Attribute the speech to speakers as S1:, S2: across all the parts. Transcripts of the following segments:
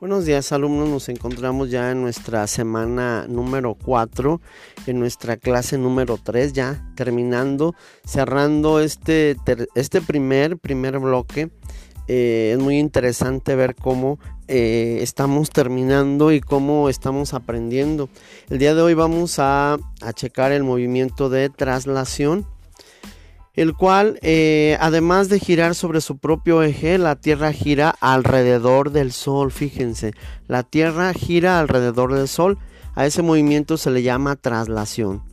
S1: Buenos días alumnos, nos encontramos ya en nuestra semana número 4, en nuestra clase número 3, ya terminando, cerrando este, este primer, primer bloque. Eh, es muy interesante ver cómo eh, estamos terminando y cómo estamos aprendiendo. El día de hoy vamos a, a checar el movimiento de traslación el cual eh, además de girar sobre su propio eje, la Tierra gira alrededor del Sol, fíjense, la Tierra gira alrededor del Sol, a ese movimiento se le llama traslación.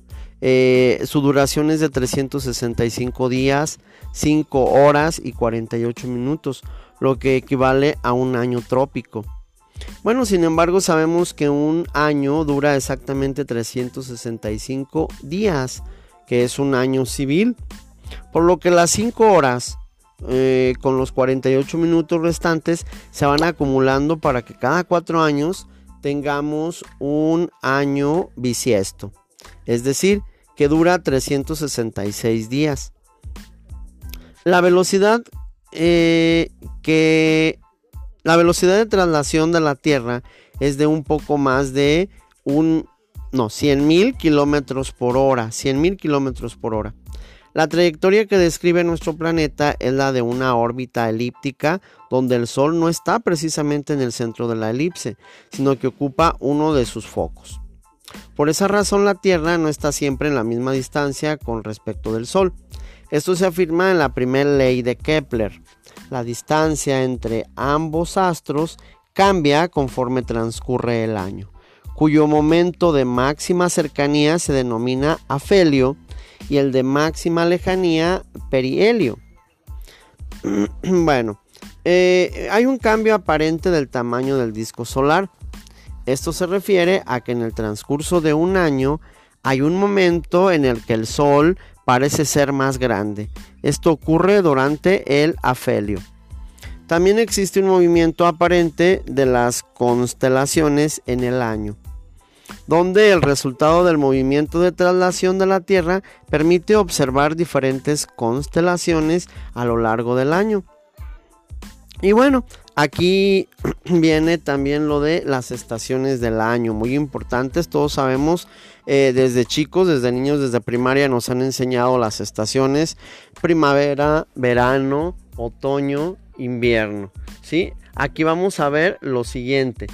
S1: Eh, su duración es de 365 días, 5 horas y 48 minutos, lo que equivale a un año trópico. Bueno, sin embargo, sabemos que un año dura exactamente 365 días, que es un año civil. Por lo que las 5 horas eh, con los 48 minutos restantes se van acumulando para que cada 4 años tengamos un año bisiesto. Es decir, que dura 366 días. La velocidad eh, que la velocidad de traslación de la Tierra es de un poco más de un no 100 mil kilómetros por hora 100 mil kilómetros por hora la trayectoria que describe nuestro planeta es la de una órbita elíptica donde el Sol no está precisamente en el centro de la elipse, sino que ocupa uno de sus focos. Por esa razón la Tierra no está siempre en la misma distancia con respecto del Sol. Esto se afirma en la primera ley de Kepler. La distancia entre ambos astros cambia conforme transcurre el año, cuyo momento de máxima cercanía se denomina afelio y el de máxima lejanía perihelio. bueno, eh, hay un cambio aparente del tamaño del disco solar. Esto se refiere a que en el transcurso de un año hay un momento en el que el Sol parece ser más grande. Esto ocurre durante el afelio. También existe un movimiento aparente de las constelaciones en el año donde el resultado del movimiento de traslación de la Tierra permite observar diferentes constelaciones a lo largo del año. Y bueno, aquí viene también lo de las estaciones del año, muy importantes, todos sabemos eh, desde chicos, desde niños, desde primaria nos han enseñado las estaciones, primavera, verano, otoño, invierno. ¿sí? Aquí vamos a ver lo siguiente,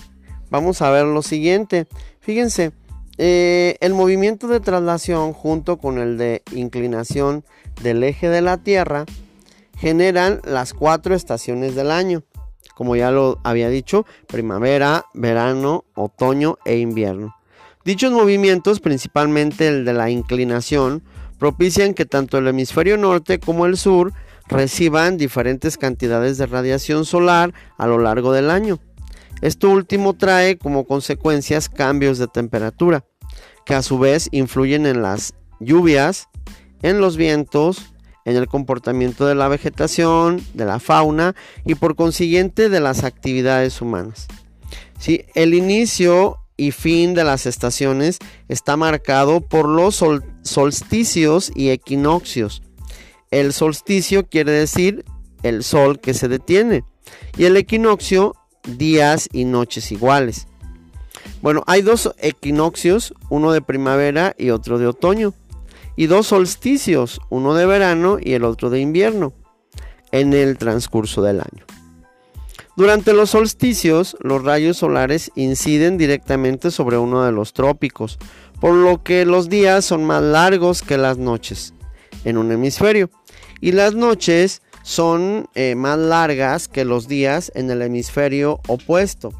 S1: vamos a ver lo siguiente. Fíjense, eh, el movimiento de traslación junto con el de inclinación del eje de la Tierra generan las cuatro estaciones del año. Como ya lo había dicho, primavera, verano, otoño e invierno. Dichos movimientos, principalmente el de la inclinación, propician que tanto el hemisferio norte como el sur reciban diferentes cantidades de radiación solar a lo largo del año. Esto último trae como consecuencias cambios de temperatura, que a su vez influyen en las lluvias, en los vientos, en el comportamiento de la vegetación, de la fauna y por consiguiente de las actividades humanas. ¿Sí? El inicio y fin de las estaciones está marcado por los solsticios y equinoccios. El solsticio quiere decir el sol que se detiene y el equinoccio días y noches iguales. Bueno, hay dos equinoccios, uno de primavera y otro de otoño, y dos solsticios, uno de verano y el otro de invierno, en el transcurso del año. Durante los solsticios, los rayos solares inciden directamente sobre uno de los trópicos, por lo que los días son más largos que las noches en un hemisferio, y las noches son eh, más largas que los días en el hemisferio opuesto.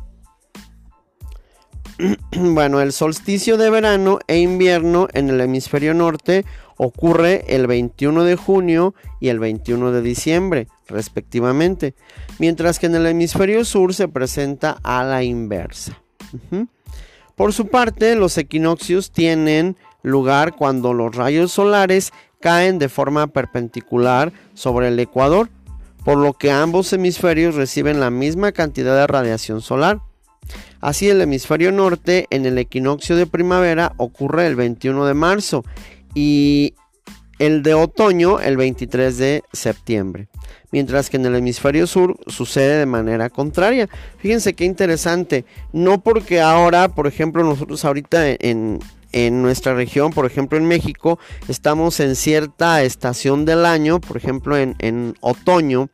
S1: bueno, el solsticio de verano e invierno en el hemisferio norte ocurre el 21 de junio y el 21 de diciembre, respectivamente, mientras que en el hemisferio sur se presenta a la inversa. Por su parte, los equinoccios tienen lugar cuando los rayos solares caen de forma perpendicular sobre el ecuador, por lo que ambos hemisferios reciben la misma cantidad de radiación solar. Así el hemisferio norte en el equinoccio de primavera ocurre el 21 de marzo y el de otoño el 23 de septiembre, mientras que en el hemisferio sur sucede de manera contraria. Fíjense qué interesante, no porque ahora, por ejemplo, nosotros ahorita en, nuestra región, por ejemplo en México, estamos en cierta estación del año, por ejemplo en, otoño,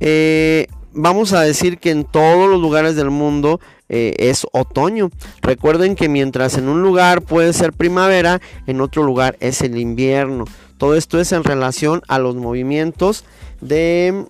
S1: eh, vamos a decir que en todos los lugares del mundo eh, es otoño. Recuerden que mientras en un lugar puede ser primavera, en otro lugar es el invierno. Todo esto es en relación a los movimientos de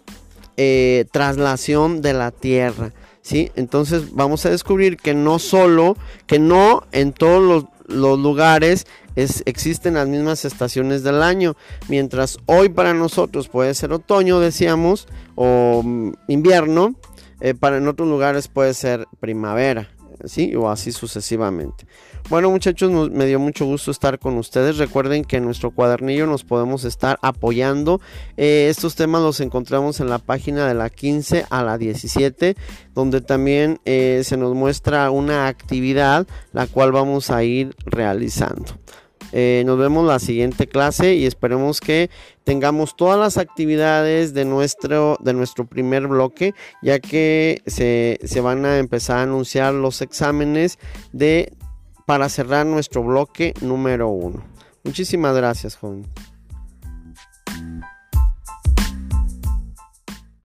S1: eh, traslación de la Tierra. ¿sí? Entonces vamos a descubrir que no solo, que no en todos los, lugares existen las mismas estaciones del año. Mientras hoy para nosotros puede ser otoño, decíamos, o mm, invierno, eh, para en otros lugares puede ser primavera, ¿sí? O así sucesivamente. Bueno muchachos, me dio mucho gusto estar con ustedes. Recuerden que en nuestro cuadernillo nos podemos estar apoyando. Eh, estos temas los encontramos en la página de la 15 a la 17, donde también eh, se nos muestra una actividad la cual vamos a ir realizando. Eh, nos vemos la siguiente clase y esperemos que tengamos todas las actividades de nuestro, de nuestro primer bloque, ya que se, se van a empezar a anunciar los exámenes de, para cerrar nuestro bloque número uno. Muchísimas gracias, joven.